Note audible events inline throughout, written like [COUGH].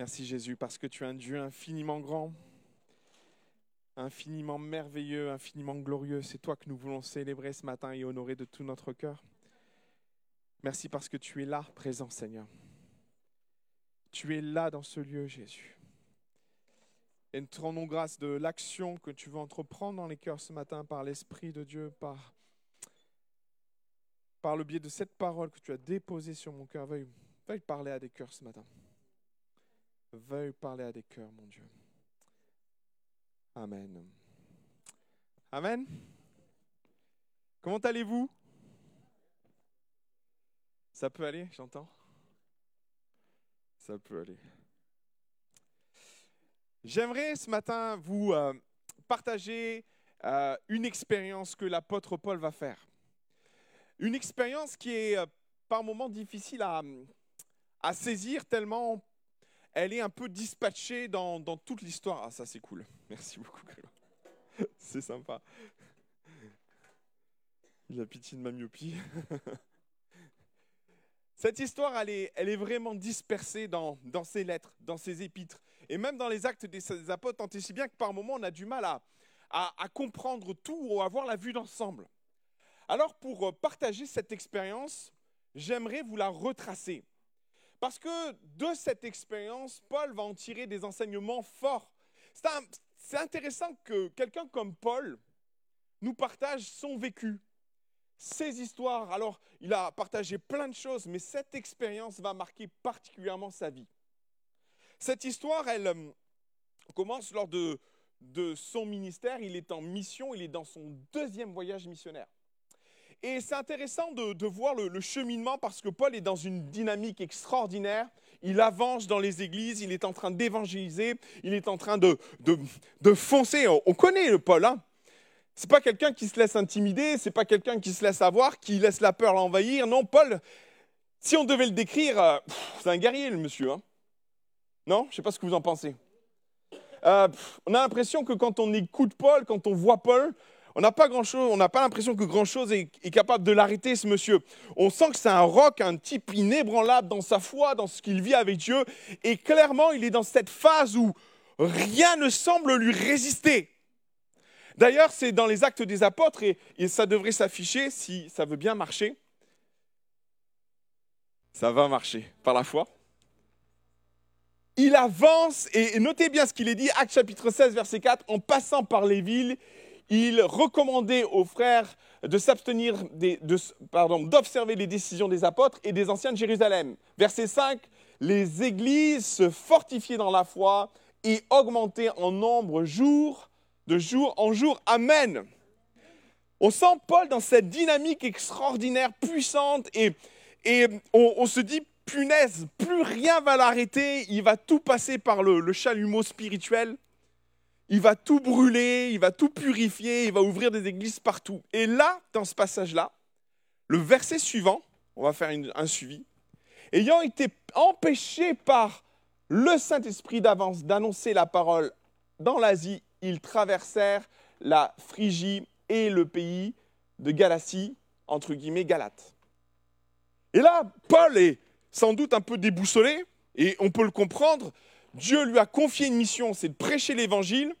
Merci Jésus parce que tu es un Dieu infiniment grand, infiniment merveilleux, infiniment glorieux. C'est toi que nous voulons célébrer ce matin et honorer de tout notre cœur. Merci parce que tu es là, présent Seigneur. Tu es là dans ce lieu, Jésus. Et nous te rendons grâce de l'action que tu veux entreprendre dans les cœurs ce matin par l'Esprit de Dieu, par, le biais de cette parole que tu as déposée sur mon cœur. Veuille parler à des cœurs ce matin. Veuille parler à des cœurs, mon Dieu. Amen. Amen. Comment allez-vous? Ça peut aller, j'entends? Ça peut aller. J'aimerais ce matin vous euh, partager euh, une expérience que l'apôtre Paul va faire. Une expérience qui est euh, par moments difficile à, à, saisir tellement elle est un peu dispatchée dans, toute l'histoire. Ah ça c'est cool. Merci beaucoup. [LAUGHS] C'est sympa. Il a pitié de ma myopie. [LAUGHS] Cette histoire, elle est, elle est vraiment dispersée dans, dans ses lettres, dans ses épîtres. Et même dans les actes des apôtres, tant et si bien que par moments, on a du mal à, à, comprendre tout ou à avoir la vue d'ensemble. Alors, pour euh, partager cette expérience, j'aimerais vous la retracer. Parce que de cette expérience, Paul va en tirer des enseignements forts. C'est intéressant que quelqu'un comme Paul nous partage son vécu, ses histoires. Alors, il a partagé plein de choses, mais cette expérience va marquer particulièrement sa vie. Cette histoire, elle euh, commence lors de, de son ministère. Il est en mission, il est dans son deuxième voyage missionnaire. Et c'est intéressant de, voir le, cheminement parce que Paul est dans une dynamique extraordinaire. Il avance dans les églises, il est en train d'évangéliser, il est en train de, de, foncer. On, connaît le Paul. Hein c'est pas quelqu'un qui se laisse intimider, c'est pas quelqu'un qui se laisse avoir, qui laisse la peur l'envahir. Non, Paul, si on devait le décrire, euh, c'est un guerrier le monsieur. Hein non? Je sais pas ce que vous en pensez. Euh, on a l'impression que quand on écoute Paul, quand on voit Paul, on n'a pas grand-chose, on n'a pas l'impression que grand-chose est, capable de l'arrêter, ce monsieur. On sent que c'est un roc, un type inébranlable dans sa foi, dans ce qu'il vit avec Dieu. Et clairement, il est dans cette phase où rien ne semble lui résister. D'ailleurs, c'est dans les actes des apôtres, et, et ça devrait s'afficher si ça veut bien marcher. Ça va marcher par la foi il avance, et notez bien ce qu'il est dit, Acte chapitre 16, verset 4, en passant par les villes, il recommandait aux frères de s'abstenir, d'observer les décisions des apôtres et des anciens de Jérusalem. Verset 5, les églises se fortifiaient dans la foi et augmentaient en nombre jour de jour en jour. Amen. On sent Paul dans cette dynamique extraordinaire, puissante, et, on se dit, punaise, plus rien va l'arrêter, il va tout passer par le, chalumeau spirituel, il va tout brûler, il va tout purifier, il va ouvrir des églises partout. Et là, dans ce passage-là, le verset suivant, on va faire un suivi, ayant été empêchés par le Saint-Esprit d'avance d'annoncer la parole dans l'Asie, ils traversèrent la Phrygie et le pays de Galatie, entre guillemets Galate. Et là, Paul est sans doute un peu déboussolé, et on peut le comprendre. Dieu lui a confié une mission, c'est de prêcher l'évangile,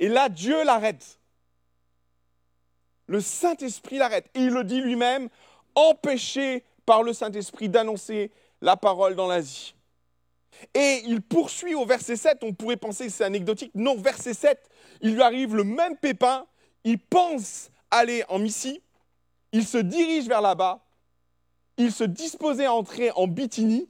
et là, Dieu l'arrête. Le Saint-Esprit l'arrête. Et il le dit lui-même, empêché par le Saint-Esprit d'annoncer la parole dans l'Asie. Et il poursuit au verset 7, on pourrait penser que c'est anecdotique. Non, verset 7, il lui arrive le même pépin, il pense aller en Missie, il se dirige vers là-bas, il se disposait à entrer en Bithynie,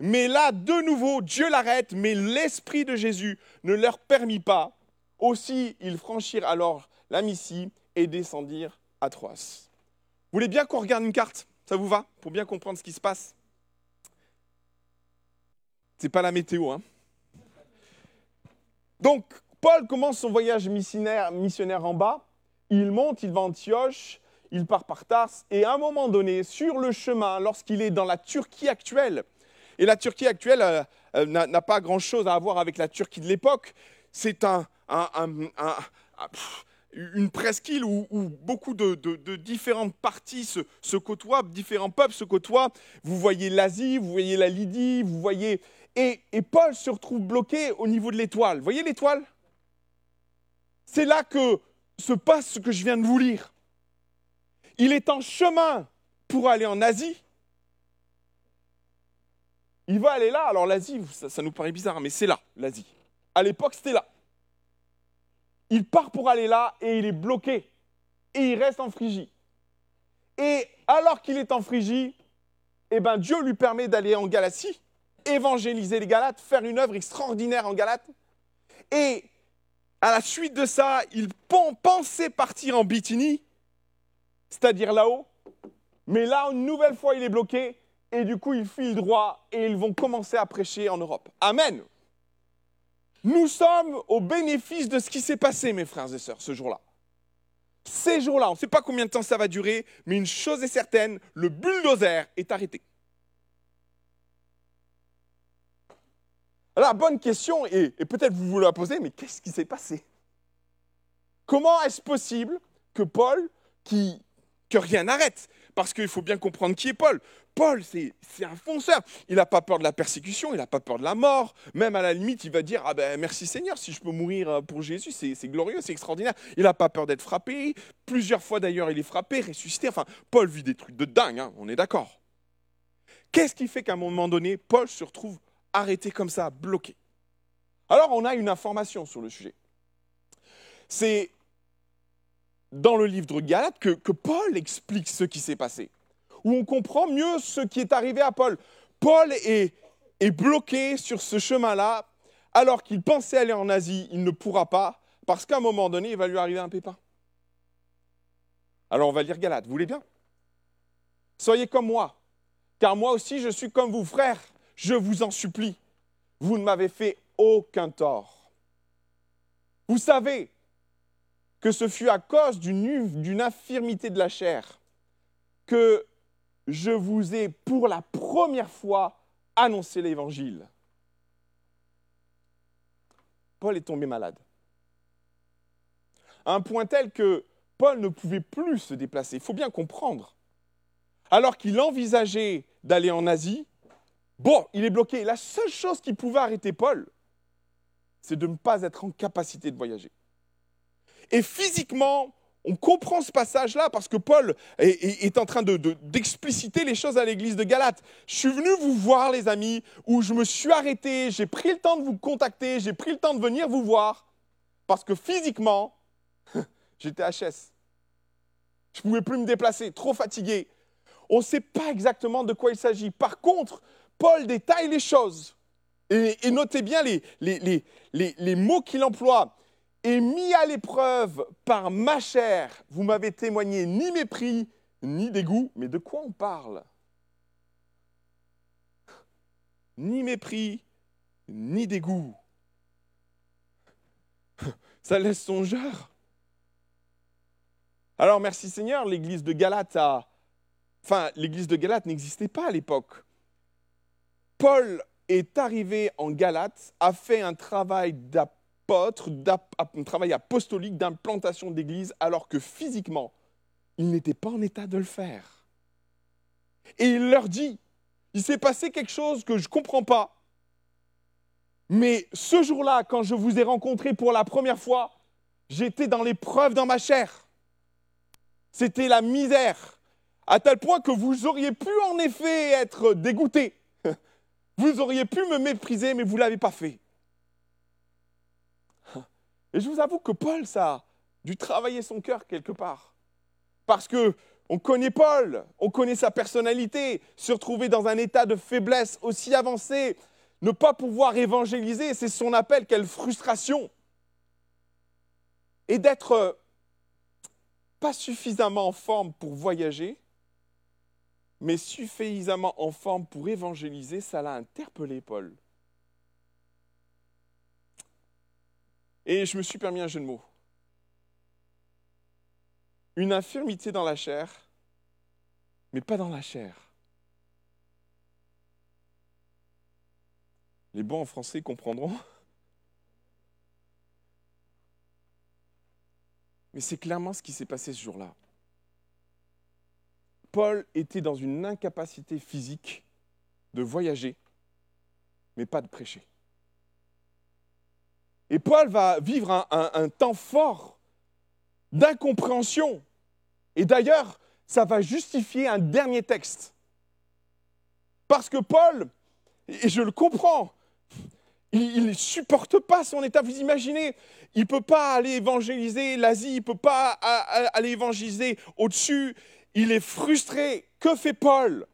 mais là, de nouveau, Dieu l'arrête, mais l'Esprit de Jésus ne leur permit pas. Aussi, ils franchirent alors la Missie et descendirent à Troas. Vous voulez bien qu'on regarde une carte? Ça vous va? Pour bien comprendre ce qui se passe? C'est pas la météo, hein Donc, Paul commence son voyage missionnaire, en bas. Il monte, il va à Antioche il part par Tars, et à un moment donné, sur le chemin, lorsqu'il est dans la Turquie actuelle, et la Turquie actuelle euh, euh, n'a pas grand-chose à voir avec la Turquie de l'époque, c'est un, une presqu'île où, beaucoup de, différentes parties se, côtoient, différents peuples se côtoient. Vous voyez l'Asie, vous voyez la Lydie, vous voyez... Et, Paul se retrouve bloqué au niveau de l'étoile. Vous voyez l'étoile? C'est là que se passe ce que je viens de vous lire. Il est en chemin pour aller en Asie. Il va aller là. Alors l'Asie, ça, ça nous paraît bizarre, mais c'est là, l'Asie. À l'époque, c'était là. Il part pour aller là et il est bloqué. Et il reste en Phrygie. Et alors qu'il est en Phrygie, eh ben Dieu lui permet d'aller en Galatie, évangéliser les Galates, faire une œuvre extraordinaire en Galates. Et à la suite de ça, il pensait partir en Bithynie, c'est-à-dire là-haut. Mais là, une nouvelle fois, il est bloqué et du coup, il file droit et ils vont commencer à prêcher en Europe. Amen. Nous sommes au bénéfice de ce qui s'est passé, mes frères et sœurs, ce jour-là. Ces jours-là, on ne sait pas combien de temps ça va durer, mais une chose est certaine, le bulldozer est arrêté. Alors, bonne question, et, et peut-être vous vous la posez, mais qu'est-ce qui s'est passé? Comment est-ce possible que Paul, qui, que rien n'arrête, parce qu'il faut bien comprendre qui est Paul. Paul, c'est un fonceur. Il n'a pas peur de la persécution, il n'a pas peur de la mort. Même à la limite, il va dire Ah ben merci Seigneur, si je peux mourir euh, pour Jésus, c'est glorieux, c'est extraordinaire. Il n'a pas peur d'être frappé. Plusieurs fois d'ailleurs, il est frappé, ressuscité. Enfin, Paul vit des trucs de dingue, hein, on est d'accord. Qu'est-ce qui fait qu'à un moment donné, Paul se retrouve arrêté comme ça, bloqué? Alors, on a une information sur le sujet. C'est dans le livre de Galates que, Paul explique ce qui s'est passé, où on comprend mieux ce qui est arrivé à Paul. Paul est, bloqué sur ce chemin-là, alors qu'il pensait aller en Asie, il ne pourra pas, parce qu'à un moment donné, il va lui arriver un pépin. Alors on va lire Galates, vous voulez bien? Soyez comme moi, car moi aussi je suis comme vous, frères, je vous en supplie, vous ne m'avez fait aucun tort. Vous savez que ce fut à cause d'une infirmité de la chair que je vous ai pour la première fois annoncé l'évangile. Paul est tombé malade. À un point tel que Paul ne pouvait plus se déplacer. Il faut bien comprendre. Alors qu'il envisageait d'aller en Asie, bon, il est bloqué. La seule chose qui pouvait arrêter Paul, c'est de ne pas être en capacité de voyager. Et physiquement, on comprend ce passage-là parce que Paul est, en train d'expliciter les choses à l'église de Galate. Je suis venu vous voir, les amis, où je me suis arrêté, j'ai pris le temps de vous contacter, j'ai pris le temps de venir vous voir, parce que physiquement, [LAUGHS] j'étais HS. Je ne pouvais plus me déplacer, trop fatigué. On ne sait pas exactement de quoi il s'agit. Par contre, Paul détaille les choses. Et, notez bien les, les mots qu'il emploie et mis à l'épreuve par ma chair, vous m'avez témoigné ni mépris, ni dégoût. Mais de quoi on parle? Ni mépris, ni dégoût. [LAUGHS] Ça laisse songeur. Alors merci Seigneur, l'église de Galate. Enfin, l'église de Galate n'existait pas à l'époque. Paul est arrivé en Galate, a fait un travail d'apôtre un travail apostolique d'implantation d'église, alors que physiquement, il n'était pas en état de le faire. Et il leur dit, il s'est passé quelque chose que je comprends pas. Mais ce jour-là, quand je vous ai rencontré pour la première fois, j'étais dans l'épreuve dans ma chair. C'était la misère, à tel point que vous auriez pu en effet être dégoûté. [LAUGHS] Vous auriez pu me mépriser, mais vous ne l'avez pas fait. Et je vous avoue que Paul, ça a dû travailler son cœur quelque part. Parce que on connaît Paul, on connaît sa personnalité, se retrouver dans un état de faiblesse aussi avancé, ne pas pouvoir évangéliser, c'est son appel, quelle frustration. Et d'être pas suffisamment en forme pour voyager, mais suffisamment en forme pour évangéliser, ça l'a interpellé Paul. Et je me suis permis un jeu de mots. Une infirmité dans la chair, mais pas dans la chair. Les bons en français comprendront. Mais c'est clairement ce qui s'est passé ce jour-là. Paul était dans une incapacité physique de voyager, mais pas de prêcher. Et Paul va vivre un, temps fort d'incompréhension. Et d'ailleurs, ça va justifier un dernier texte. Parce que Paul, et je le comprends, il ne supporte pas son état. Vous imaginez, il ne peut pas aller évangéliser l'Asie, il ne peut pas aller évangéliser au-dessus. Il est frustré. Que fait Paul?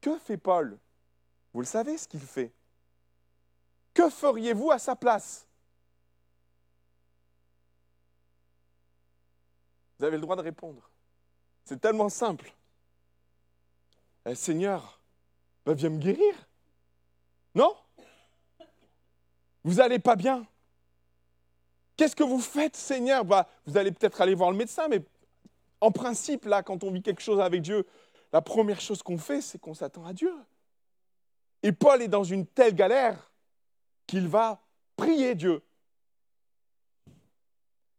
Que fait Paul? Vous le savez ce qu'il fait. Que feriez-vous à sa place? Vous avez le droit de répondre. C'est tellement simple. Seigneur, bah, viens me guérir. Non? Vous n'allez pas bien Qu'est-ce que vous faites, Seigneur? Bah, Vous allez peut-être aller voir le médecin, mais en principe, là, quand on vit quelque chose avec Dieu, la première chose qu'on fait, c'est qu'on s'attend à Dieu. Et Paul est dans une telle galère qu'il va prier Dieu.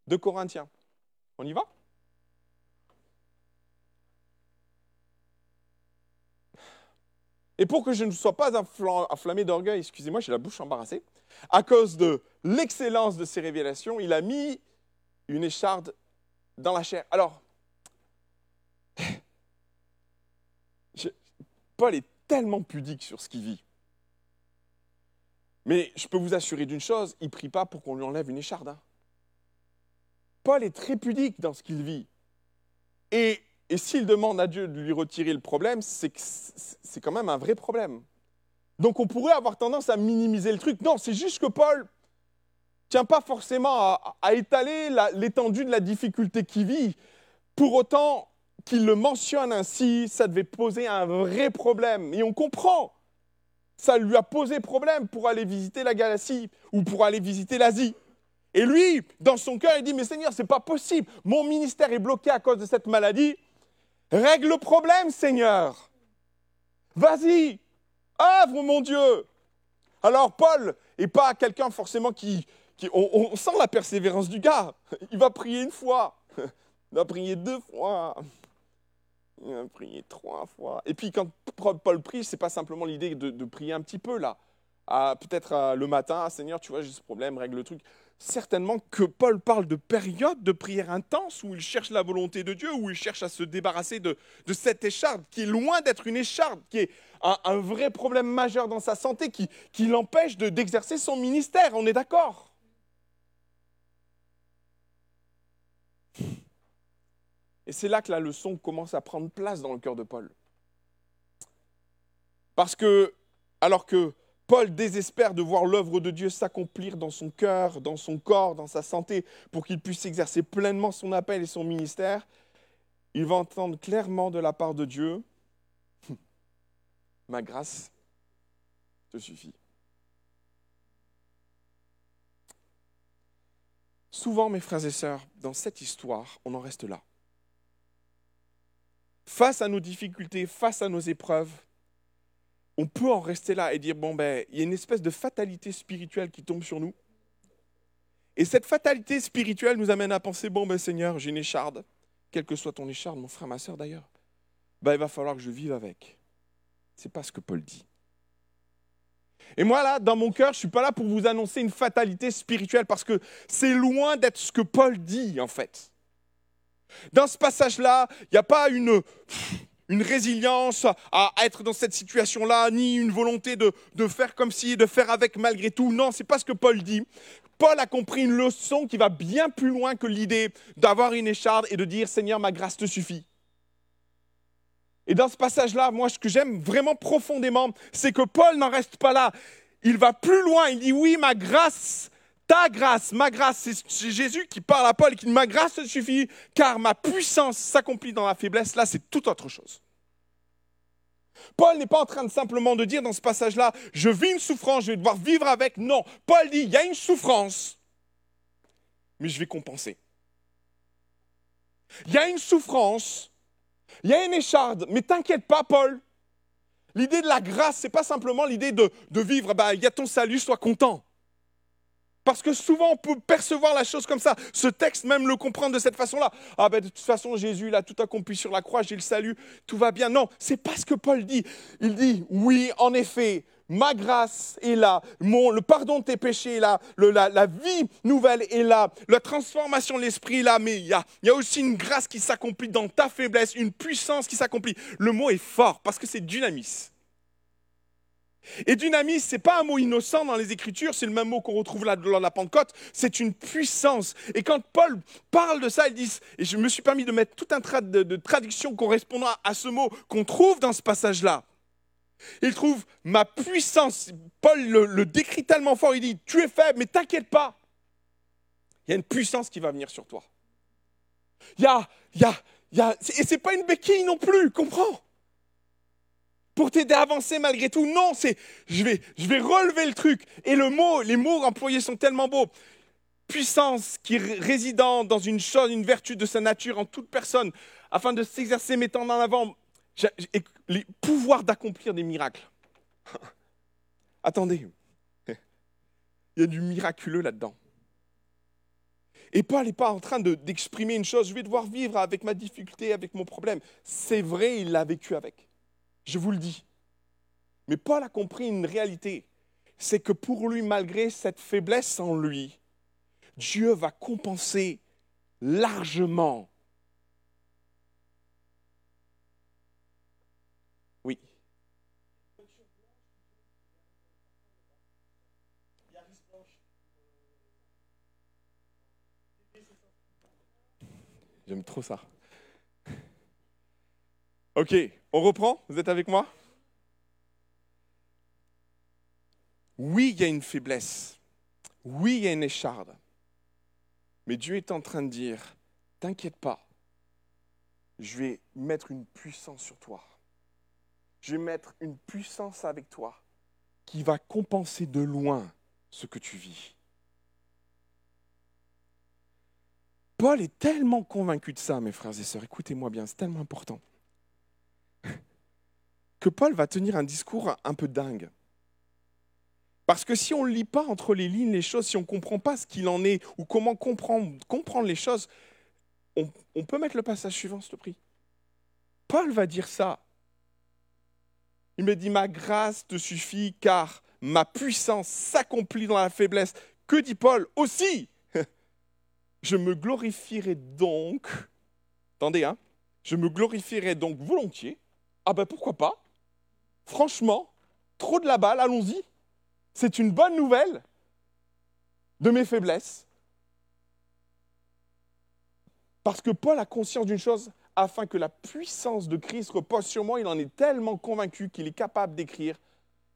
De Corinthiens. On y va? Et pour que je ne sois pas enflammé d'orgueil, excusez-moi, j'ai la bouche embarrassée, à cause de l'excellence de ses révélations, il a mis une écharde dans la chair. Alors, [LAUGHS] Paul est tellement pudique sur ce qu'il vit. Mais je peux vous assurer d'une chose, il ne prie pas pour qu'on lui enlève une écharde. Hein. Paul est très pudique dans ce qu'il vit. Et et s'il demande à Dieu de lui retirer le problème, c'est quand même un vrai problème. Donc on pourrait avoir tendance à minimiser le truc. Non, c'est juste que Paul tient pas forcément à, étaler l'étendue de la difficulté qu'il vit. Pour autant qu'il le mentionne ainsi, ça devait poser un vrai problème. Et on comprend. Ça lui a posé problème pour aller visiter la Galatie ou pour aller visiter l'Asie. Et lui, dans son cœur, il dit, mais Seigneur, c'est pas possible. Mon ministère est bloqué à cause de cette maladie. Règle le problème, Seigneur. Vas-y, œuvre, mon Dieu. Alors, Paul n'est pas quelqu'un forcément qui... on, sent la persévérance du gars. Il va prier une fois. Il va prier deux fois. Il va prier trois fois. Et puis, quand Paul prie, ce n'est pas simplement l'idée de, prier un petit peu, là. Peut-être le matin, Seigneur, tu vois, j'ai ce problème, règle le truc certainement que Paul parle de périodes de prière intense où il cherche la volonté de Dieu, où il cherche à se débarrasser de, cette écharde qui est loin d'être une écharde, qui est un, vrai problème majeur dans sa santé, qui l'empêche d'exercer son ministère. On est d'accord? Et c'est là que la leçon commence à prendre place dans le cœur de Paul. Parce que, alors que Paul désespère de voir l'œuvre de Dieu s'accomplir dans son cœur, dans son corps, dans sa santé, pour qu'il puisse exercer pleinement son appel et son ministère. Il va entendre clairement de la part de Dieu, ma grâce te suffit. Souvent, mes frères et sœurs, dans cette histoire, on en reste là. Face à nos difficultés, face à nos épreuves, on peut en rester là et dire, bon, ben, il y a une espèce de fatalité spirituelle qui tombe sur nous. Et cette fatalité spirituelle nous amène à penser, bon, ben, Seigneur, j'ai une écharde, quelle que soit ton écharde, mon frère, ma soeur d'ailleurs, ben, il va falloir que je vive avec. C'est pas ce que Paul dit. Et moi, là, dans mon cœur, je ne suis pas là pour vous annoncer une fatalité spirituelle parce que c'est loin d'être ce que Paul dit, en fait. Dans ce passage-là, il n'y a pas une, résilience à être dans cette situation-là, ni une volonté de, faire comme si, de faire avec malgré tout. Non, c'est pas ce que Paul dit. Paul a compris une leçon qui va bien plus loin que l'idée d'avoir une écharde et de dire Seigneur, ma grâce te suffit. Et dans ce passage-là, moi, ce que j'aime vraiment profondément, c'est que Paul n'en reste pas là. Il va plus loin. Il dit Oui, ma grâce ta grâce, ma grâce, c'est Jésus qui parle à Paul et qui dit ma grâce te suffit, car ma puissance s'accomplit dans la faiblesse. Là, c'est tout autre chose. Paul n'est pas en train de simplement de dire dans ce passage-là, je vis une souffrance, je vais devoir vivre avec. Non, Paul dit, il y a une souffrance, mais je vais compenser. Il y a une souffrance, il y a une écharde, mais t'inquiète pas, Paul. L'idée de la grâce, c'est pas simplement l'idée de, vivre, bah, il y a ton salut, sois content. Parce que souvent, on peut percevoir la chose comme ça. Ce texte même le comprend de cette façon-là. Ah ben de toute façon, Jésus, il a tout accompli sur la croix, j'ai le salut, tout va bien. Non, c'est pas ce que Paul dit. Il dit, oui, en effet, ma grâce est là, le pardon de tes péchés est là, la, vie nouvelle est là, la transformation de l'esprit est là, mais il y a, il y a aussi une grâce qui s'accomplit dans ta faiblesse, une puissance qui s'accomplit. Le mot est fort parce que c'est dynamis. Et dynamis, ce n'est pas un mot innocent dans les Écritures, c'est le même mot qu'on retrouve là de la Pentecôte, c'est une puissance. Et quand Paul parle de ça, il dit, et je me suis permis de mettre tout un trait de, traduction correspondant à, ce mot qu'on trouve dans ce passage-là. Il trouve ma puissance. Paul le, décrit tellement fort, il dit, tu es faible, mais t'inquiète pas. Il y a une puissance qui va venir sur toi. Il y a, il y a, il y a, et c'est pas une béquille non plus, comprends? Pour t'aider à avancer malgré tout. Non, c'est je vais, je vais relever le truc. Et le mot, les mots employés sont tellement beaux. Puissance qui résidant dans une chose, une vertu de sa nature en toute personne, afin de s'exercer mettant en avant les pouvoirs d'accomplir des miracles. [LAUGHS] Attendez, il y a du miraculeux là-dedans. Et Paul n'est pas en train d'exprimer une chose, je vais devoir vivre avec ma difficulté, avec mon problème. C'est vrai, il l'a vécu avec. Je vous le dis. Mais Paul a compris une réalité. C'est que pour lui, malgré cette faiblesse en lui, Dieu va compenser largement. Oui. J'aime trop ça. Ok, on reprend? Vous êtes avec moi? Oui, il y a une faiblesse. Oui, il y a une écharde. Mais Dieu est en train de dire, t'inquiète pas, je vais mettre une puissance sur toi. Je vais mettre une puissance avec toi qui va compenser de loin ce que tu vis. Paul est tellement convaincu de ça, mes frères et sœurs, écoutez-moi bien, c'est tellement important que Paul va tenir un discours un peu dingue. Parce que si on ne lit pas entre les lignes les choses, si on ne comprend pas ce qu'il en est ou comment comprendre, les choses, on, on, peut mettre le passage suivant, s'il te plaît. Paul va dire ça. Il me dit, ma grâce te suffit car ma puissance s'accomplit dans la faiblesse. Que dit Paul Aussi, [LAUGHS] je me glorifierai donc, attendez, hein, je me glorifierai donc volontiers. Ah ben pourquoi pas? Franchement, trop de la balle, allons-y. C'est une bonne nouvelle de mes faiblesses. Parce que Paul a conscience d'une chose, afin que la puissance de Christ repose sur moi, il en est tellement convaincu qu'il est capable d'écrire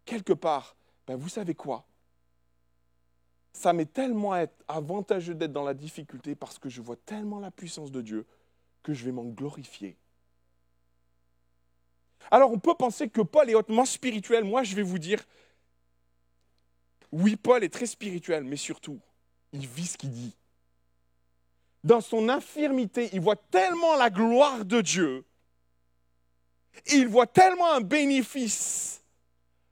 quelque part, ben vous savez quoi? Ça m'est tellement avantageux d'être dans la difficulté parce que je vois tellement la puissance de Dieu que je vais m'en glorifier alors on peut penser que Paul est hautement spirituel. Moi, je vais vous dire, oui, Paul est très spirituel, mais surtout, il vit ce qu'il dit. Dans son infirmité, il voit tellement la gloire de Dieu, il voit tellement un bénéfice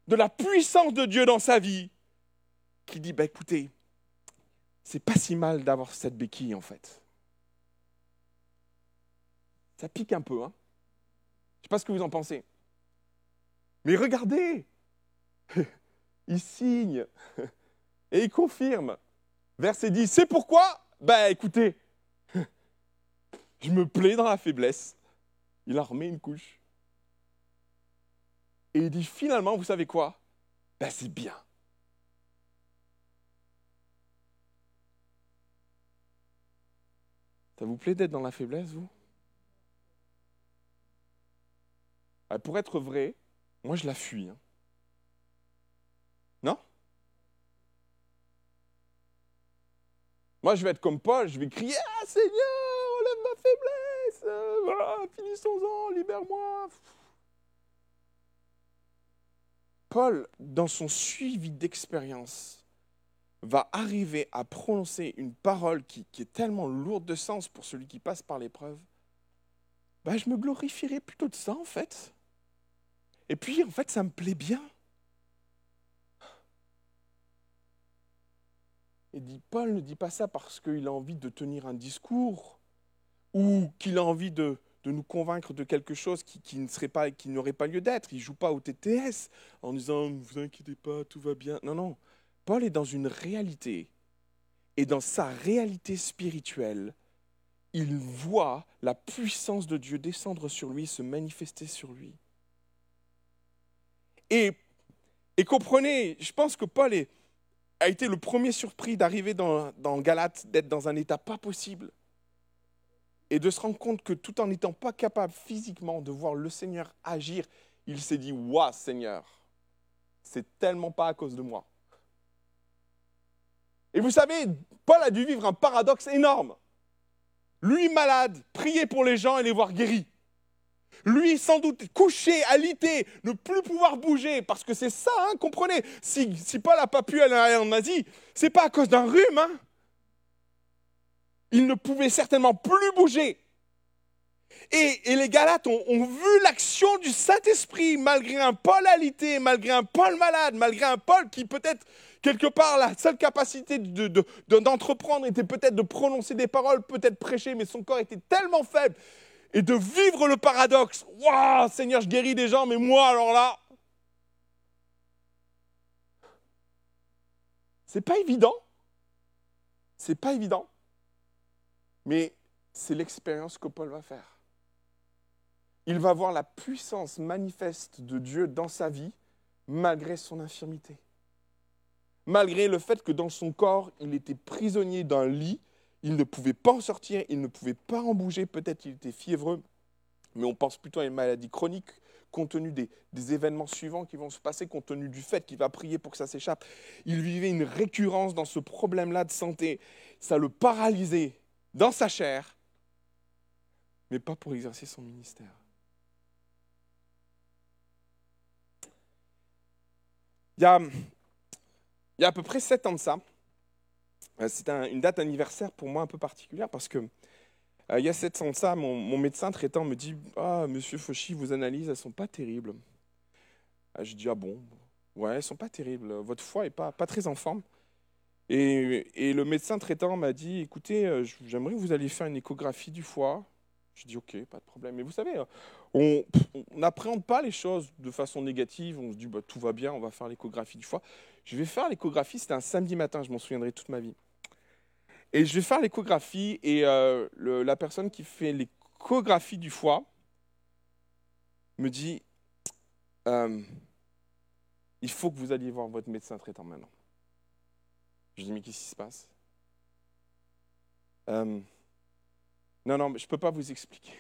de la puissance de Dieu dans sa vie, qu'il dit, bah, écoutez, c'est pas si mal d'avoir cette béquille en fait. Ça pique un peu, hein sais pas ce que vous en pensez. Mais regardez, [LAUGHS] il signe [LAUGHS] et il confirme. Verset 10, c'est pourquoi? Ben écoutez, [LAUGHS] je me plais dans la faiblesse. Il en remet une couche. Et il dit finalement, vous savez quoi? Ben c'est bien. Ça vous plaît d'être dans la faiblesse, vous Euh, pour être vrai, moi je la fuis. Hein. Non? Moi je vais être comme Paul, je vais crier Ah Seigneur, enlève ma faiblesse euh, Finissons-en, libère-moi Paul, dans son suivi d'expérience, va arriver à prononcer une parole qui, est tellement lourde de sens pour celui qui passe par l'épreuve. Ben, je me glorifierai plutôt de ça, en fait. Et puis, en fait, ça me plaît bien. Et dit, Paul ne dit pas ça parce qu'il a envie de tenir un discours ou qu'il a envie de, nous convaincre de quelque chose qui, ne serait pas, qui n'aurait pas lieu d'être. Il joue pas au TTS en disant ne vous inquiétez pas, tout va bien. Non, non. Paul est dans une réalité. Et dans sa réalité spirituelle, il voit la puissance de Dieu descendre sur lui, se manifester sur lui. Et, comprenez, je pense que Paul a été le premier surpris d'arriver dans, Galate, d'être dans un état pas possible. Et de se rendre compte que tout en n'étant pas capable physiquement de voir le Seigneur agir, il s'est dit Waouh, Seigneur, c'est tellement pas à cause de moi. Et vous savez, Paul a dû vivre un paradoxe énorme. Lui malade, prier pour les gens et les voir guéris. Lui, sans doute, couché, alité, ne plus pouvoir bouger, parce que c'est ça, hein, comprenez. Si, Paul n'a pas pu aller en Asie, c'est pas à cause d'un rhume. Hein. Il ne pouvait certainement plus bouger. Et, les Galates ont, vu l'action du Saint-Esprit, malgré un Paul alité, malgré un Paul malade, malgré un Paul qui peut-être, quelque part, la seule capacité d'entreprendre était peut-être de prononcer des paroles, peut-être prêcher, mais son corps était tellement faible et de vivre le paradoxe. Waouh, Seigneur, je guéris des gens, mais moi, alors là. C'est pas évident. C'est pas évident. Mais c'est l'expérience que Paul va faire. Il va voir la puissance manifeste de Dieu dans sa vie, malgré son infirmité. Malgré le fait que dans son corps, il était prisonnier d'un lit il ne pouvait pas en sortir, il ne pouvait pas en bouger, peut-être il était fiévreux, mais on pense plutôt à une maladie chronique compte tenu des, événements suivants qui vont se passer, compte tenu du fait qu'il va prier pour que ça s'échappe. Il vivait une récurrence dans ce problème-là de santé. Ça le paralysait dans sa chair, mais pas pour exercer son ministère. Il y a, il y a à peu près sept ans de ça, euh, c'est une date anniversaire pour moi un peu particulière parce que euh, il y a sept ans de ça, mon, médecin traitant me dit Ah, monsieur Fauchy, vos analyses, elles sont pas terribles. Ah, je dis Ah bon? Ouais, elles sont pas terribles. Votre foie est pas, pas très en forme. Et, et le médecin traitant m'a dit Écoutez, euh, j'aimerais que vous alliez faire une échographie du foie. Je dis Ok, pas de problème. Mais vous savez, on n'appréhende pas les choses de façon négative. On se dit bah, Tout va bien, on va faire l'échographie du foie. Je vais faire l'échographie, c'était un samedi matin, je m'en souviendrai toute ma vie. Et je vais faire l'échographie et euh, la personne qui fait l'échographie du foie me dit euh, il faut que vous alliez voir votre médecin traitant maintenant. Je dis mais qu'est-ce qui se passe? Euh, Non, non, je ne peux pas vous expliquer.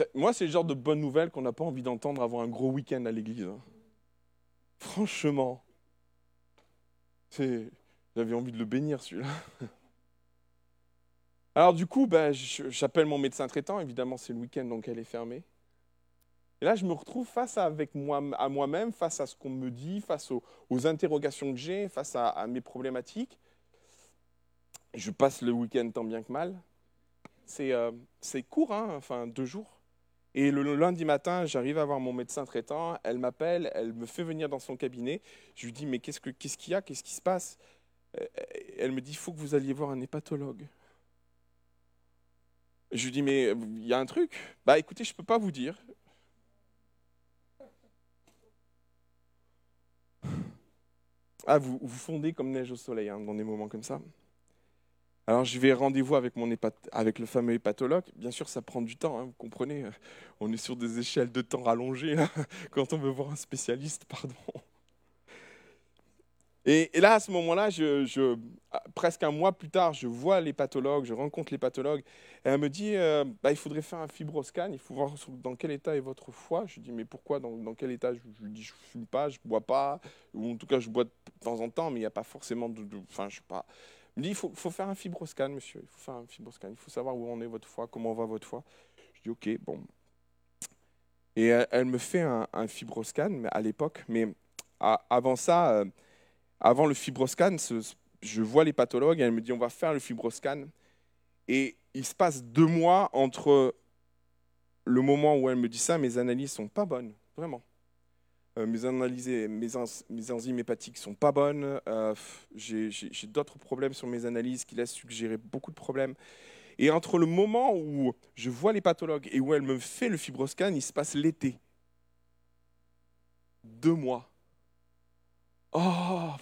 [LAUGHS] Moi, c'est le genre de bonne nouvelle qu'on n'a pas envie d'entendre avant un gros week-end à l'église. Hein. Franchement. J'avais envie de le bénir, celui-là. [LAUGHS] Alors du coup, ben, j'appelle mon médecin traitant, évidemment c'est le week-end donc elle est fermée. Et là je me retrouve face à moi-même, face à ce qu'on me dit, face aux, interrogations que j'ai, face à, mes problématiques. Je passe le week-end tant bien que mal. C'est euh, court, hein, enfin deux jours. Et le lundi matin, j'arrive à voir mon médecin traitant, elle m'appelle, elle me fait venir dans son cabinet. Je lui dis, mais qu'est-ce qu'il y a? Qu'est-ce qui se passe? Euh, Elle me dit, il faut que vous alliez voir un hépatologue. Je lui dis, mais il y a un truc? Bah écoutez, je ne peux pas vous dire. Ah, vous, vous fondez comme neige au soleil hein, dans des moments comme ça. Alors je vais rendez-vous avec, avec le fameux hépatologue. Bien sûr, ça prend du temps, hein, vous comprenez. On est sur des échelles de temps rallongées [LAUGHS] quand on veut voir un spécialiste, pardon. Et, là, à ce moment-là, je, presque un mois plus tard, je vois l'hépatologue, je rencontre l'hépatologue, et elle me dit, euh, bah, il faudrait faire un fibroscan, il faut voir dans quel état est votre foie. Je dis, mais pourquoi, dans, quel état? Je lui dis, je ne fume pas, je ne bois pas, ou en tout cas, je bois de temps en temps, mais il n'y a pas forcément de... Enfin, je sais pas il dit, il faut, faire un fibroscan, monsieur. Il faut faire un fibroscan. Il faut savoir où en est votre foie, comment va votre foie. Je dis, OK, bon. Et elle, me fait un, fibroscan à l'époque. Mais avant ça, euh, avant le fibroscan, je vois les pathologues et elle me dit, on va faire le fibroscan. Et il se passe deux mois entre le moment où elle me dit ça, mes analyses sont pas bonnes, vraiment. Euh, mes analyses, et mes, mes enzymes hépatiques sont pas bonnes. Euh, j'ai d'autres problèmes sur mes analyses qui laissent suggérer beaucoup de problèmes. Et entre le moment où je vois les pathologues et où elle me fait le fibroscan, il se passe l'été. Deux mois. Oh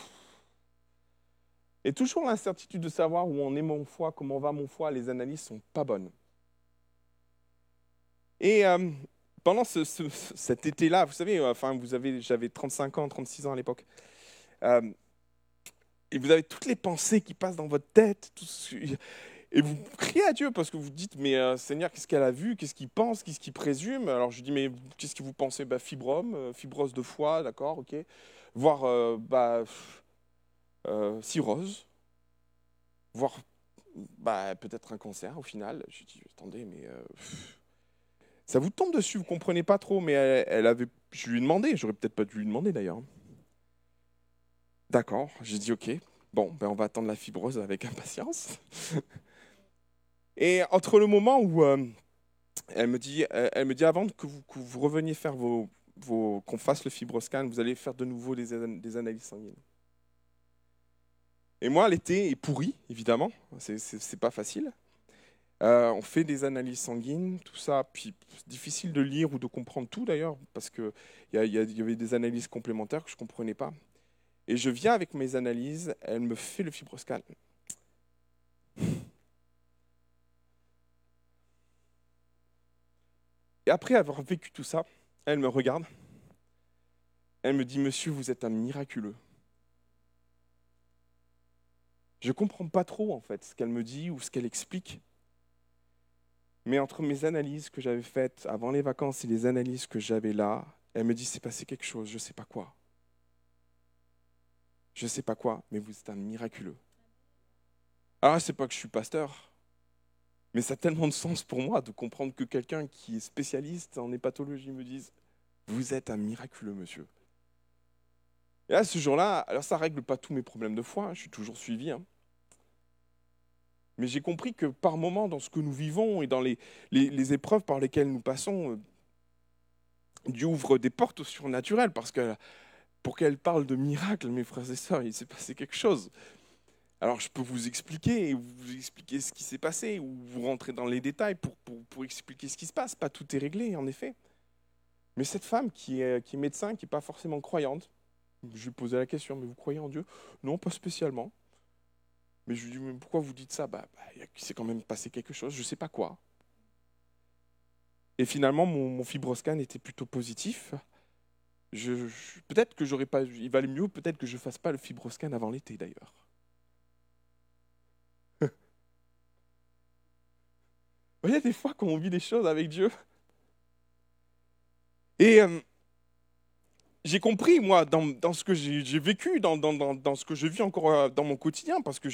Et toujours l'incertitude de savoir où en est mon foie, comment va mon foie, les analyses sont pas bonnes. Et euh, pendant cet été-là, vous savez, euh, enfin, vous avez, j'avais 35 ans, 36 ans à l'époque, euh, et vous avez toutes les pensées qui passent dans votre tête, et vous criez à Dieu parce que vous dites, mais Seigneur, qu'est-ce qu'elle a vu, qu'est-ce qu'il pense, qu'est-ce qu'il présume? Alors je dis, mais qu'est-ce que vous pensez? Bah, Fibrome, fibrose de foie, d'accord, ok. Voire bah, cirrhose, voire bah, peut-être un cancer au final. Je dis, attendez, mais ça vous tombe dessus, vous comprenez pas trop, mais elle, avait, je lui ai demandé, j'aurais peut-être pas dû lui demander d'ailleurs. D'accord, j'ai dit ok, bon, ben on va attendre la fibrose avec impatience. Et entre le moment où euh, elle, me dit, elle me dit avant que vous, reveniez faire vos, vos qu'on fasse le fibroscan, vous allez faire de nouveau des, des analyses sanguines. Et moi, l'été est pourri, évidemment, c'est pas facile. Euh, on fait des analyses sanguines, tout ça, puis difficile de lire ou de comprendre tout d'ailleurs, parce qu'il y, y, avait des analyses complémentaires que je ne comprenais pas. Et je viens avec mes analyses, elle me fait le fibroscan. Et après avoir vécu tout ça, elle me regarde, elle me dit, Monsieur, vous êtes un miraculeux. Je ne comprends pas trop en fait ce qu'elle me dit ou ce qu'elle explique. Mais entre mes analyses que j'avais faites avant les vacances et les analyses que j'avais là, elle me dit c'est passé quelque chose, je ne sais pas quoi. Je ne sais pas quoi, mais vous êtes un miraculeux. Alors, c'est pas que je suis pasteur, mais ça a tellement de sens pour moi de comprendre que quelqu'un qui est spécialiste en hépatologie me dise Vous êtes un miraculeux, monsieur. Et là, ce jour-là, alors ça règle pas tous mes problèmes de foi, je suis toujours suivi. Hein. Mais j'ai compris que par moments, dans ce que nous vivons et dans les, épreuves par lesquelles nous passons, euh, Dieu ouvre des portes au surnaturel parce que pour qu'elle parle de miracle, mes frères et sœurs, il s'est passé quelque chose. Alors je peux vous expliquer, vous expliquer ce qui s'est passé, ou vous rentrer dans les détails pour, expliquer ce qui se passe. Pas tout est réglé, en effet. Mais cette femme qui est, qui médecin, qui n'est pas forcément croyante, je lui posais la question, mais vous croyez en Dieu? Non, pas spécialement. Mais je lui dis, mais pourquoi vous dites ça? Bah, bah, Il s'est quand même passé quelque chose, je ne sais pas quoi. Et finalement, mon, fibroscan était plutôt positif. Je, peut-être que j'aurais pas, il valait mieux peut-être que je fasse pas le fibroscan avant l'été d'ailleurs. [LAUGHS] Vous voyez, des fois quand on vit des choses avec Dieu. Et euh, j'ai compris, moi, dans, ce que j'ai vécu, dans, ce que je vis encore euh, dans mon quotidien, parce que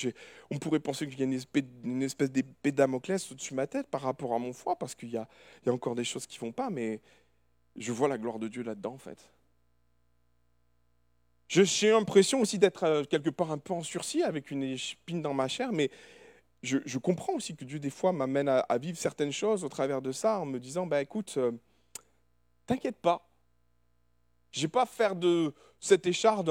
on pourrait penser qu'il y a une espèce, d'épée Damoclès au-dessus de ma tête par rapport à mon foi, parce qu'il y a, encore des choses qui ne vont pas, mais je vois la gloire de Dieu là-dedans, en fait. J'ai l'impression aussi d'être euh, quelque part un peu en sursis, avec une épine dans ma chair, mais je, comprends aussi que Dieu, des fois, m'amène à, vivre certaines choses au travers de ça, en me disant, bah, écoute, euh, t'inquiète pas, je n'ai pas faire de cette écharde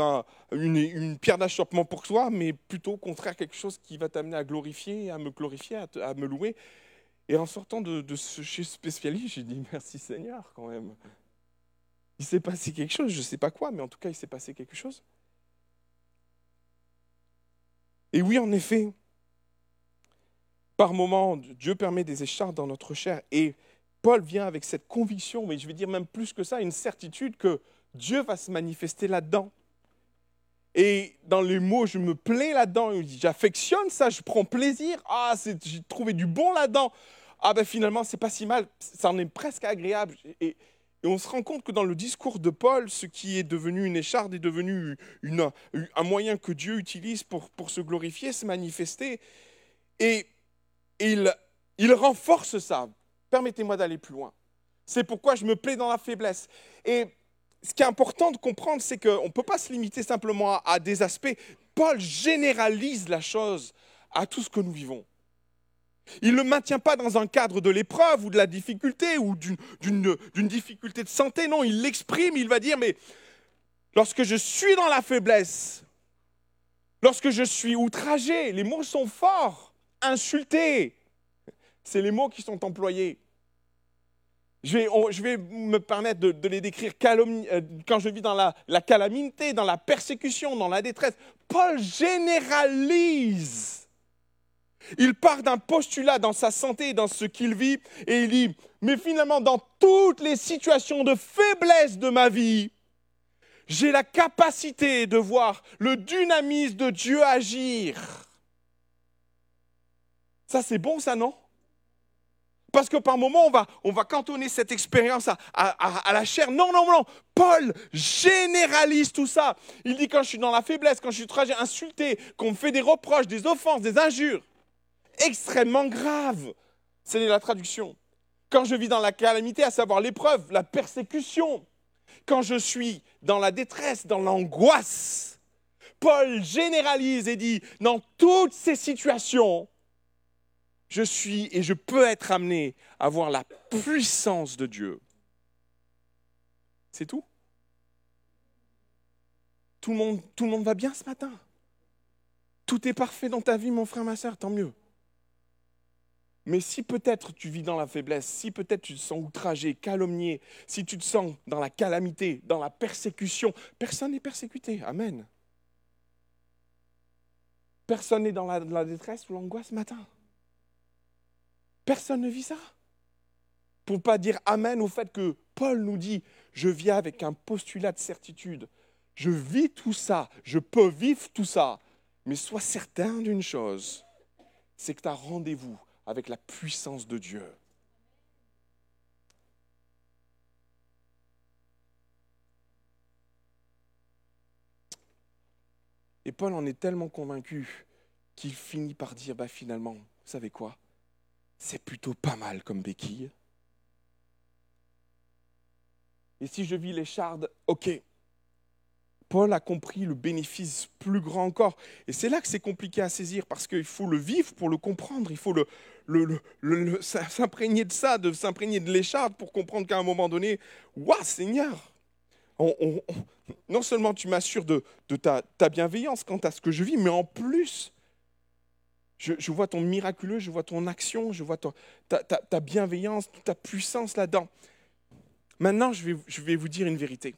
une, pierre d'achoppement pour toi, mais plutôt au contraire quelque chose qui va t'amener à glorifier, à me glorifier, à, me louer. Et en sortant de, ce chez spécialiste, j'ai dit merci Seigneur quand même. Il s'est passé quelque chose, je ne sais pas quoi, mais en tout cas il s'est passé quelque chose. Et oui, en effet, par moments, Dieu permet des échardes dans notre chair. Et Paul vient avec cette conviction, mais je vais dire même plus que ça, une certitude que Dieu va se manifester là-dedans. Et dans les mots, je me plais là-dedans. J'affectionne ça, je prends plaisir. Ah, j'ai trouvé du bon là-dedans. Ah ben finalement, c'est pas si mal. Ça en est presque agréable. Et, on se rend compte que dans le discours de Paul, ce qui est devenu une écharde est devenu un moyen que Dieu utilise pour, pour se glorifier, se manifester. Et il, il renforce ça. Permettez-moi d'aller plus loin. C'est pourquoi je me plais dans la faiblesse. Et ce qui est important de comprendre, c'est qu'on ne peut pas se limiter simplement à, des aspects. Paul généralise la chose à tout ce que nous vivons. Il ne le maintient pas dans un cadre de l'épreuve ou de la difficulté ou d'une difficulté de santé. Non, il l'exprime, il va dire, mais lorsque je suis dans la faiblesse, lorsque je suis outragé, les mots sont forts, insulté, c'est les mots qui sont employés. Je vais, me permettre de, les décrire euh, quand je vis dans la, la calamité, dans la persécution, dans la détresse. Paul généralise. Il part d'un postulat dans sa santé, dans ce qu'il vit, et il dit, mais finalement, dans toutes les situations de faiblesse de ma vie, j'ai la capacité de voir le dynamisme de Dieu agir. Ça, c'est bon, ça, non? Parce que par moments, on va, on va cantonner cette expérience à, la chair. Non, non, non. Paul généralise tout ça. Il dit quand je suis dans la faiblesse, quand je suis insulté, qu'on me fait des reproches, des offenses, des injures, extrêmement graves. C'est la traduction. Quand je vis dans la calamité, à savoir l'épreuve, la persécution, quand je suis dans la détresse, dans l'angoisse, Paul généralise et dit, dans toutes ces situations, je suis et je peux être amené à voir la puissance de Dieu. C'est tout? Tout le, monde, va bien ce matin? Tout est parfait dans ta vie, mon frère, ma soeur, tant mieux. Mais si peut-être tu vis dans la faiblesse, si peut-être tu te sens outragé, calomnié, si tu te sens dans la calamité, dans la persécution, personne n'est persécuté. Amen. Personne n'est dans la détresse ou l'angoisse ce matin. Personne ne vit ça. Pour ne pas dire Amen au fait que Paul nous dit, je viens avec un postulat de certitude. Je vis tout ça, je peux vivre tout ça. Mais sois certain d'une chose, c'est que tu as rendez-vous avec la puissance de Dieu. Et Paul en est tellement convaincu qu'il finit par dire, bah finalement, vous savez quoi? C'est plutôt pas mal comme béquille. Et si je vis les chardes, ok. Paul a compris le bénéfice plus grand encore. Et c'est là que c'est compliqué à saisir parce qu'il faut le vivre pour le comprendre. Il faut s'imprégner de ça, de s'imprégner de l'écharde pour comprendre qu'à un moment donné, waouh Seigneur, non seulement tu m'assures de, ta, bienveillance quant à ce que je vis, mais en plus, je, vois ton miraculeux, je vois ton action, je vois ta, bienveillance, ta puissance là-dedans. Maintenant, je vais, vous dire une vérité.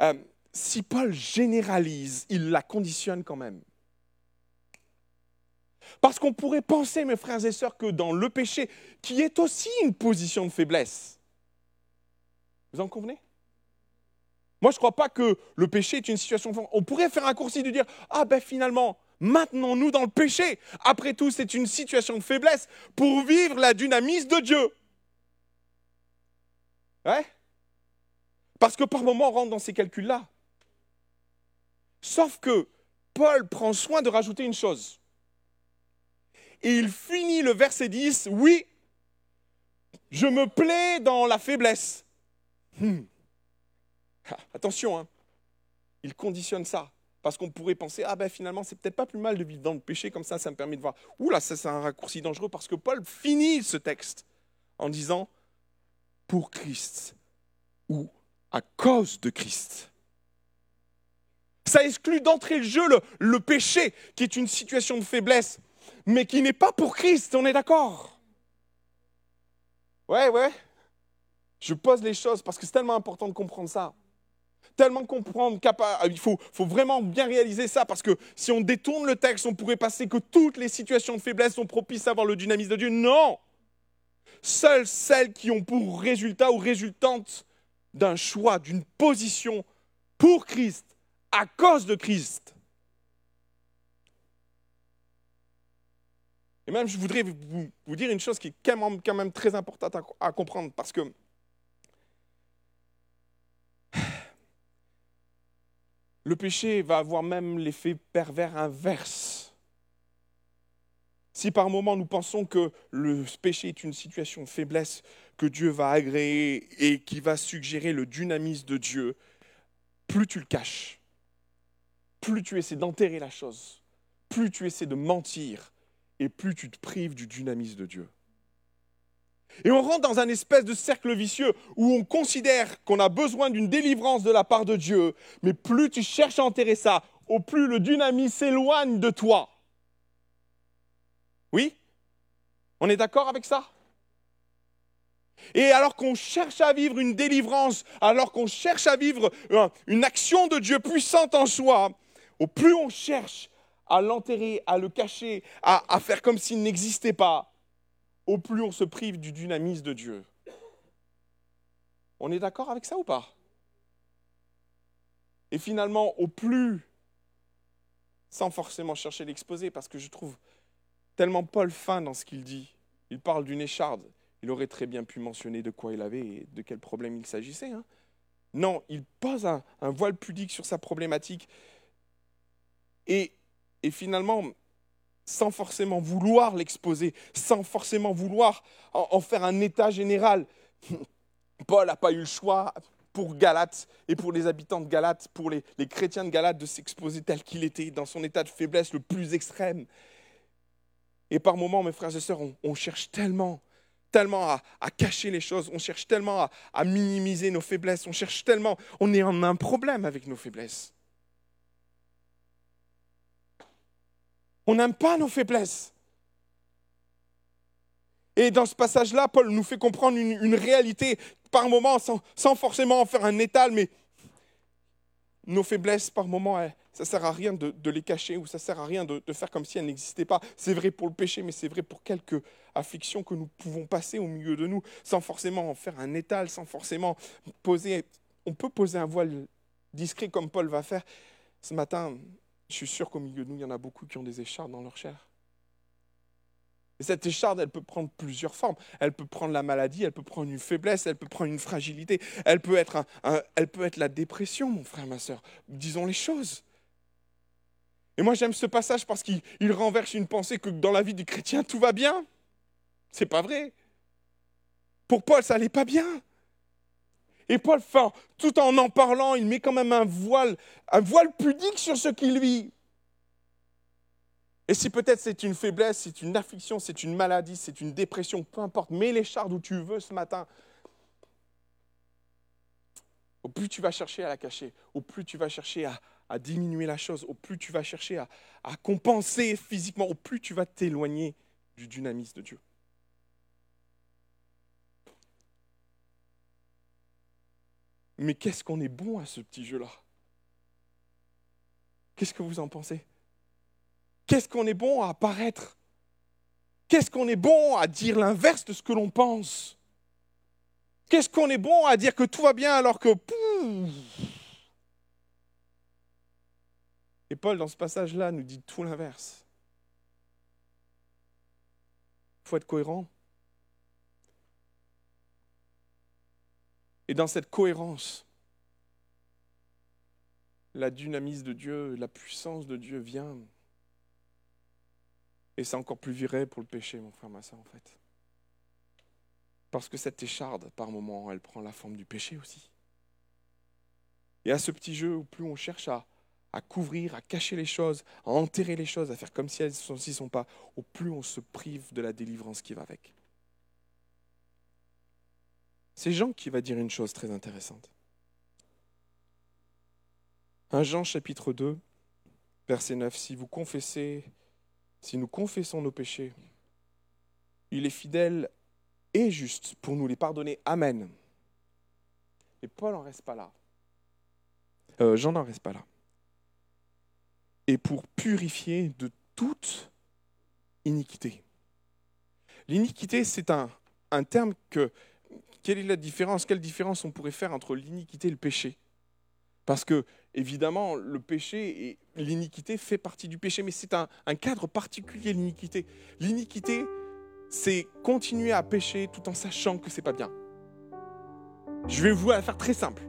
Euh, si Paul généralise, il la conditionne quand même. Parce qu'on pourrait penser, mes frères et sœurs, que dans le péché, qui est aussi une position de faiblesse, vous en convenez? Moi, je ne crois pas que le péché est une situation... On pourrait faire un raccourci de dire, ah ben finalement, Maintenons-nous dans le péché. Après tout, c'est une situation de faiblesse pour vivre la dynamise de Dieu. Parce que par moments, on rentre dans ces calculs-là. Sauf que Paul prend soin de rajouter une chose. Et il finit le verset 10, oui, je me plais dans la faiblesse. Hmm. Ah, attention, hein. il conditionne ça. Parce qu'on pourrait penser, ah ben finalement, c'est peut-être pas plus mal de vivre dans le péché, comme ça, ça me permet de voir. Ouh là, ça c'est un raccourci dangereux, parce que Paul finit ce texte en disant, pour Christ ou à cause de Christ. Ça exclut d'entrée le jeu le, péché, qui est une situation de faiblesse, mais qui n'est pas pour Christ, on est d'accord? Ouais, ouais. Je pose les choses parce que c'est tellement important de comprendre ça tellement comprendre, capable, il faut, faut vraiment bien réaliser ça, parce que si on détourne le texte, on pourrait passer que toutes les situations de faiblesse sont propices à avoir le dynamisme de Dieu. Non Seules celles qui ont pour résultat ou résultante d'un choix, d'une position pour Christ, à cause de Christ. Et même, je voudrais vous, dire une chose qui est quand même, très importante à comprendre, parce que le péché va avoir même l'effet pervers inverse. Si par moment nous pensons que le péché est une situation de faiblesse que Dieu va agréer et qui va suggérer le dynamisme de Dieu, plus tu le caches, plus tu essaies d'enterrer la chose, plus tu essaies de mentir et plus tu te prives du dynamisme de Dieu. Et on rentre dans un espèce de cercle vicieux où on considère qu'on a besoin d'une délivrance de la part de Dieu, mais plus tu cherches à enterrer ça, au plus le dynamisme s'éloigne de toi. Oui? On est d'accord avec ça? Et alors qu'on cherche à vivre une délivrance, alors qu'on cherche à vivre une action de Dieu puissante en soi, au plus on cherche à l'enterrer, à le cacher, à faire comme s'il n'existait pas, au plus on se prive du dynamisme de Dieu. On est d'accord avec ça ou pas? Et finalement, au plus, sans forcément chercher l'exposer, parce que je trouve tellement Paul fin dans ce qu'il dit, il parle d'une écharde, il aurait très bien pu mentionner de quoi il avait et de quel problème il s'agissait. Hein. Non, il pose un, voile pudique sur sa problématique. Et finalement, sans forcément vouloir l'exposer, sans forcément vouloir en, faire un état général. [LAUGHS] Paul n'a pas eu le choix pour Galate et pour les habitants de Galate, pour les, chrétiens de Galate, de s'exposer tel qu'il était, dans son état de faiblesse le plus extrême. Et par moments, mes frères et sœurs, on, cherche tellement, tellement à, cacher les choses, on cherche tellement à, à minimiser nos faiblesses, on cherche tellement, on est en un problème avec nos faiblesses. On n'aime pas nos faiblesses. Et dans ce passage-là, Paul nous fait comprendre une, réalité par moment, sans, forcément en faire un étal, mais nos faiblesses par moment, ça ne sert à rien de, les cacher ou ça ne sert à rien de, de faire comme si elles n'existaient pas. C'est vrai pour le péché, mais c'est vrai pour quelques afflictions que nous pouvons passer au milieu de nous, sans forcément en faire un étal, sans forcément poser. On peut poser un voile discret comme Paul va faire. Ce matin, je suis sûr qu'au milieu de nous, il y en a beaucoup qui ont des échardes dans leur chair. Et cette écharde, elle peut prendre plusieurs formes. Elle peut prendre la maladie, elle peut prendre une faiblesse, elle peut prendre une fragilité, elle peut être, elle peut être la dépression, mon frère, ma soeur. Disons les choses. Et moi, j'aime ce passage parce qu'il renverse une pensée que dans la vie du chrétien, tout va bien. C'est pas vrai. Pour Paul, ça n'allait pas bien. Et Paul, tout en en parlant, il met quand même un voile, un voile pudique sur ce qu'il vit. Et si peut-être c'est une faiblesse, c'est une affliction, c'est une maladie, c'est une dépression, peu importe, mets l'écharde où tu veux ce matin. Au plus tu vas chercher à la cacher, au plus tu vas chercher à, diminuer la chose, au plus tu vas chercher à compenser physiquement, au plus tu vas t'éloigner du dynamisme de Dieu. Mais qu'est-ce qu'on est bon à ce petit jeu-là? Qu'est-ce que vous en pensez? Qu'est-ce qu'on est bon à apparaître? Qu'est-ce qu'on est bon à dire l'inverse de ce que l'on pense? Qu'est-ce qu'on est bon à dire que tout va bien alors que... Et Paul, dans ce passage-là, nous dit tout l'inverse. Il faut être cohérent. Et dans cette cohérence, la dynamisme de Dieu, la puissance de Dieu vient. Et c'est encore plus viré pour le péché, mon frère, ma soeur, en fait. Parce que cette écharde, par moment, elle prend la forme du péché aussi. Et à ce petit jeu, où plus on cherche à, couvrir, à cacher les choses, à enterrer les choses, à faire comme si elles ne sont pas, au plus on se prive de la délivrance qui va avec. C'est Jean qui va dire une chose très intéressante. 1 Jean chapitre 2, verset 9, si vous confessez, si nous confessons nos péchés, il est fidèle et juste pour nous les pardonner. Amen. Et Paul n'en reste pas là. Euh, Jean n'en reste pas là. Et pour purifier de toute iniquité. L'iniquité, c'est un, un terme que quelle est la différence Quelle différence on pourrait faire entre l'iniquité et le péché? Parce que, évidemment, le péché et l'iniquité fait partie du péché, mais c'est un, cadre particulier, l'iniquité. L'iniquité, c'est continuer à pécher tout en sachant que c'est pas bien. Je vais vous la faire très simple.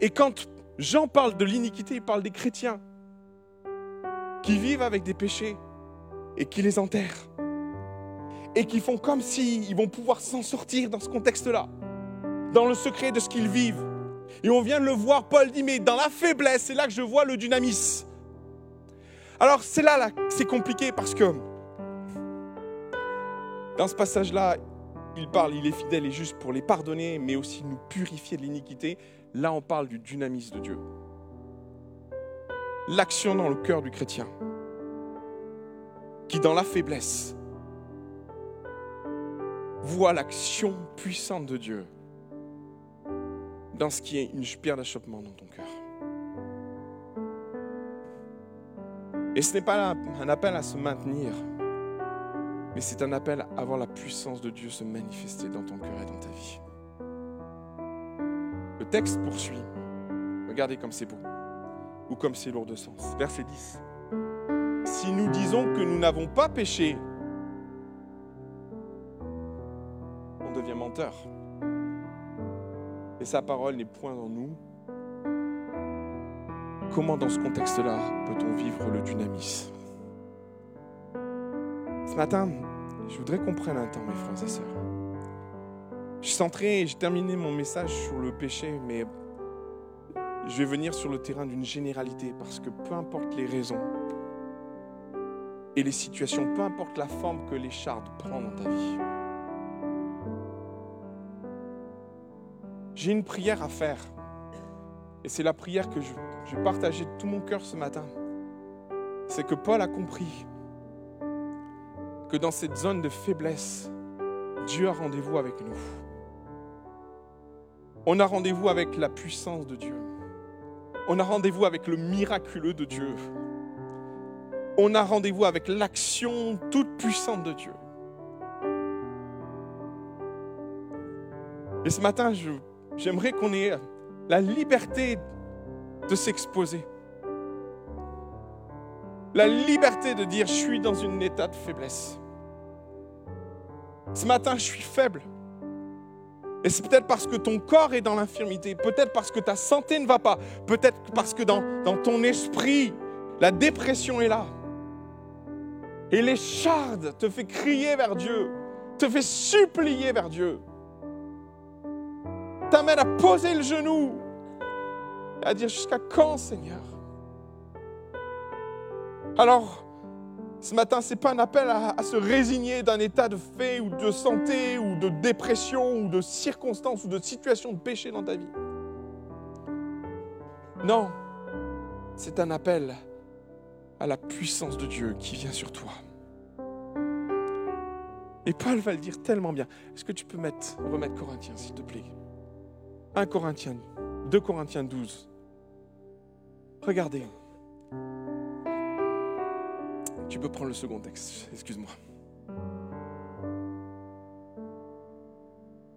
Et quand Jean parle de l'iniquité, il parle des chrétiens qui vivent avec des péchés et qui les enterrent et qui font comme s'ils vont pouvoir s'en sortir dans ce contexte-là, dans le secret de ce qu'ils vivent. Et on vient de le voir, Paul dit, mais dans la faiblesse, c'est là que je vois le dynamisme. Alors c'est là, là c'est compliqué parce que dans ce passage-là, il parle, il est fidèle et juste pour les pardonner, mais aussi nous purifier de l'iniquité. Là, on parle du dynamisme de Dieu. L'action dans le cœur du chrétien, qui dans la faiblesse voit l'action puissante de Dieu dans ce qui est une pierre d'achoppement dans ton cœur. Et ce n'est pas un appel à se maintenir, mais c'est un appel à voir la puissance de Dieu se manifester dans ton cœur et dans ta vie. Le texte poursuit. Regardez comme c'est beau, ou comme c'est lourd de sens. Verset 10. Si nous disons que nous n'avons pas péché, Et sa parole n'est point en nous. Comment dans ce contexte-là peut-on vivre le dynamisme? Ce matin, je voudrais qu'on prenne un temps, mes frères et sœurs. Je suis centré, j'ai terminé mon message sur le péché, mais je vais venir sur le terrain d'une généralité, parce que peu importe les raisons et les situations, peu importe la forme que l'écharde prend dans ta vie, j'ai une prière à faire. Et c'est la prière que je, je partager de tout mon cœur ce matin. C'est que Paul a compris que dans cette zone de faiblesse, Dieu a rendez-vous avec nous. On a rendez-vous avec la puissance de Dieu. On a rendez-vous avec le miraculeux de Dieu. On a rendez-vous avec l'action toute puissante de Dieu. Et ce matin, j'aimerais qu'on ait la liberté de s'exposer. La liberté de dire je suis dans un état de faiblesse. Ce matin, je suis faible. Et c'est peut-être parce que ton corps est dans l'infirmité, peut-être parce que ta santé ne va pas, peut-être parce que dans, dans ton esprit, la dépression est là. Et l'écharde te fait crier vers Dieu, te fait supplier vers Dieu, t'amène à poser le genou, et à dire jusqu'à quand Seigneur? Alors, ce matin, ce n'est pas un appel à, se résigner d'un état de fait ou de santé ou de dépression ou de circonstances ou de situation de péché dans ta vie. Non, c'est un appel à la puissance de Dieu qui vient sur toi. Et Paul va le dire tellement bien. Est-ce que tu peux mettre, remettre Corinthiens, s'il te plaît? 1 Corinthiens, 2 Corinthiens 12. Regardez. Tu peux prendre le second texte, excuse-moi.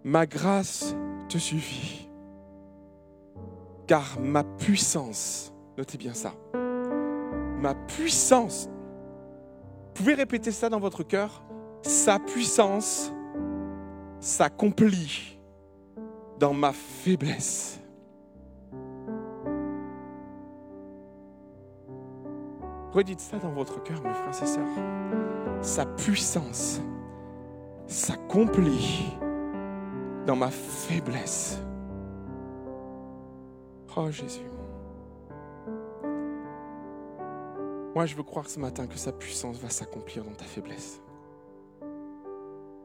Ma grâce te suffit, car ma puissance, notez bien ça, ma puissance, vous pouvez répéter ça dans votre cœur, sa puissance s'accomplit dans ma faiblesse. Redites ça dans votre cœur, mes frères et sœurs. Sa puissance s'accomplit dans ma faiblesse. Oh Jésus. Moi, je veux croire ce matin que sa puissance va s'accomplir dans ta faiblesse.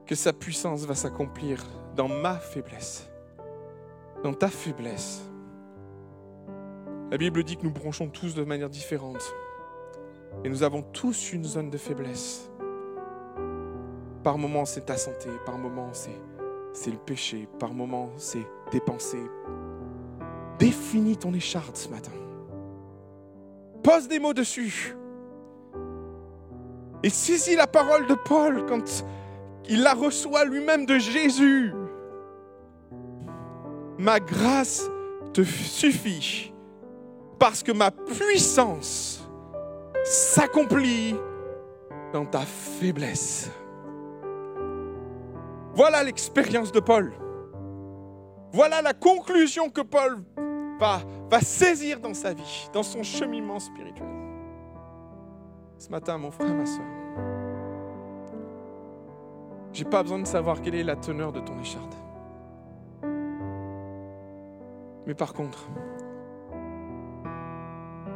Que sa puissance va s'accomplir dans ma faiblesse. Dans ta faiblesse. La Bible dit que nous bronchons tous de manière différente. Et nous avons tous une zone de faiblesse. Par moments, c'est ta santé, par moments, c'est, le péché, par moments, c'est tes pensées. Définis ton écharde ce matin. Pose des mots dessus. Et saisis la parole de Paul quand il la reçoit lui-même de Jésus. Ma grâce te suffit parce que ma puissance s'accomplit dans ta faiblesse. Voilà l'expérience de Paul. Voilà la conclusion que Paul va, saisir dans sa vie, dans son cheminement spirituel. Ce matin, mon frère, ma soeur, j'ai pas besoin de savoir quelle est la teneur de ton écharde. Mais par contre,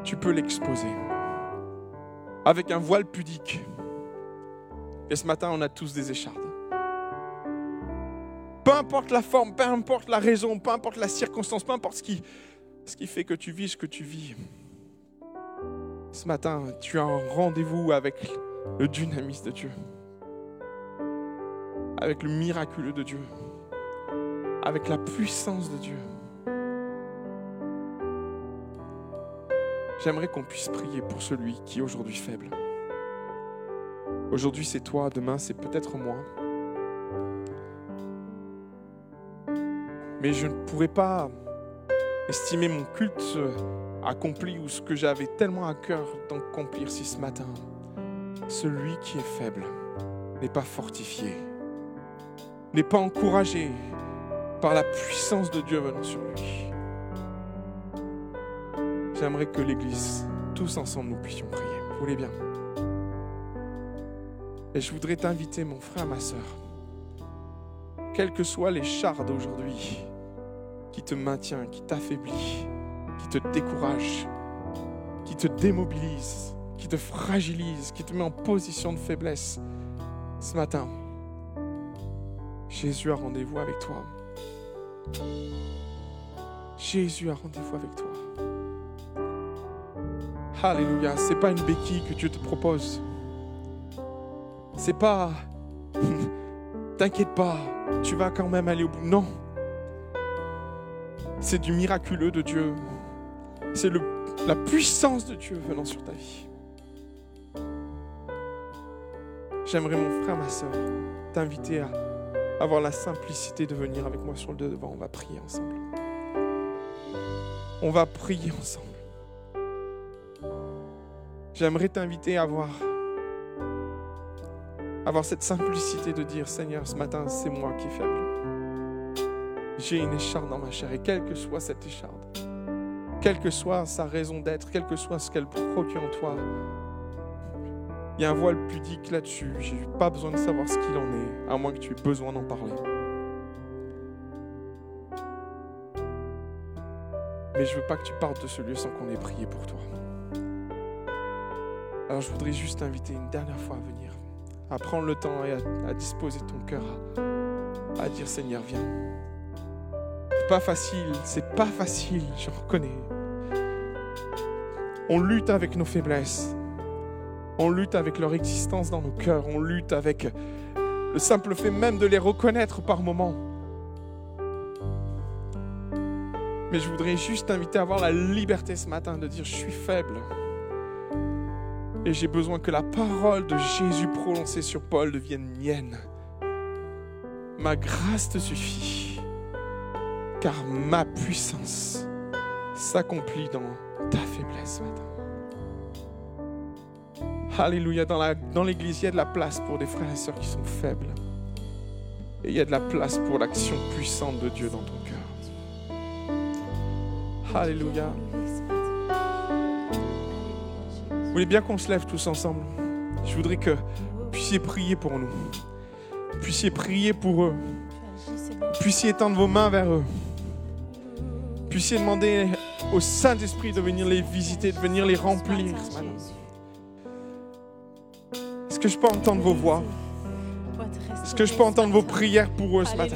tu peux l'exposer avec un voile pudique. Et ce matin, on a tous des échardes. Peu importe la forme, peu importe la raison, peu importe la circonstance, peu importe ce qui, ce qui fait que tu vis ce que tu vis. Ce matin, tu as un rendez-vous avec le dynamisme de Dieu, avec le miraculeux de Dieu, avec la puissance de Dieu. J'aimerais qu'on puisse prier pour celui qui est aujourd'hui faible. Aujourd'hui c'est toi, demain c'est peut-être moi. Mais je ne pourrais pas estimer mon culte accompli ou ce que j'avais tellement à cœur d'accomplir si ce matin, celui qui est faible n'est pas fortifié, n'est pas encouragé par la puissance de Dieu venant sur lui. J'aimerais que l'Église, tous ensemble, nous puissions prier. Vous voulez bien? Et je voudrais t'inviter, mon frère, ma soeur, quels que soient les chars d'aujourd'hui qui te maintient, qui t'affaiblit, qui te décourage, qui te démobilise, qui te fragilise, qui te met en position de faiblesse, ce matin, Jésus a rendez-vous avec toi. Jésus a rendez-vous avec toi. Alléluia. C'est pas une béquille que Dieu te propose. C'est pas. [LAUGHS] T'inquiète pas, tu vas quand même aller au bout. Non. C'est du miraculeux de Dieu. C'est la puissance de Dieu venant sur ta vie. J'aimerais, mon frère, ma soeur, t'inviter à avoir la simplicité de venir avec moi sur le devant. On va prier ensemble. On va prier ensemble. J'aimerais t'inviter à avoir, avoir cette simplicité de dire, Seigneur, ce matin, c'est moi qui est faible. J'ai une écharde dans ma chair et quelle que soit cette écharde, quelle que soit sa raison d'être, quel que soit ce qu'elle procure en toi, il y a un voile pudique là-dessus. J'ai pas besoin de savoir ce qu'il en est, à moins que tu aies besoin d'en parler. Mais je veux pas que tu partes de ce lieu sans qu'on ait prié pour toi. Alors je voudrais juste t'inviter une dernière fois à venir, à prendre le temps et à, disposer ton cœur, à, dire Seigneur, viens. C'est pas facile, c'est pas facile, je reconnais. On lutte avec nos faiblesses. On lutte avec leur existence dans nos cœurs. On lutte avec le simple fait même de les reconnaître par moments. Mais je voudrais juste t'inviter à avoir la liberté ce matin de dire je suis faible. Et j'ai besoin que la parole de Jésus prononcée sur Paul devienne mienne. Ma grâce te suffit, car ma puissance s'accomplit dans ta faiblesse matin. Alléluia, dans l'église, il y a de la place pour des frères et sœurs qui sont faibles. Et il y a de la place pour l'action puissante de Dieu dans ton cœur. Alléluia. Vous voulez bien qu'on se lève tous ensemble? Je voudrais que vous puissiez prier pour nous. Puissiez prier pour eux. Puissiez étendre vos mains vers eux. Puissiez demander au Saint-Esprit de venir les visiter, de venir les remplir Est-ce que je peux entendre vos voix? Est-ce que je peux entendre vos prières pour eux ce matin?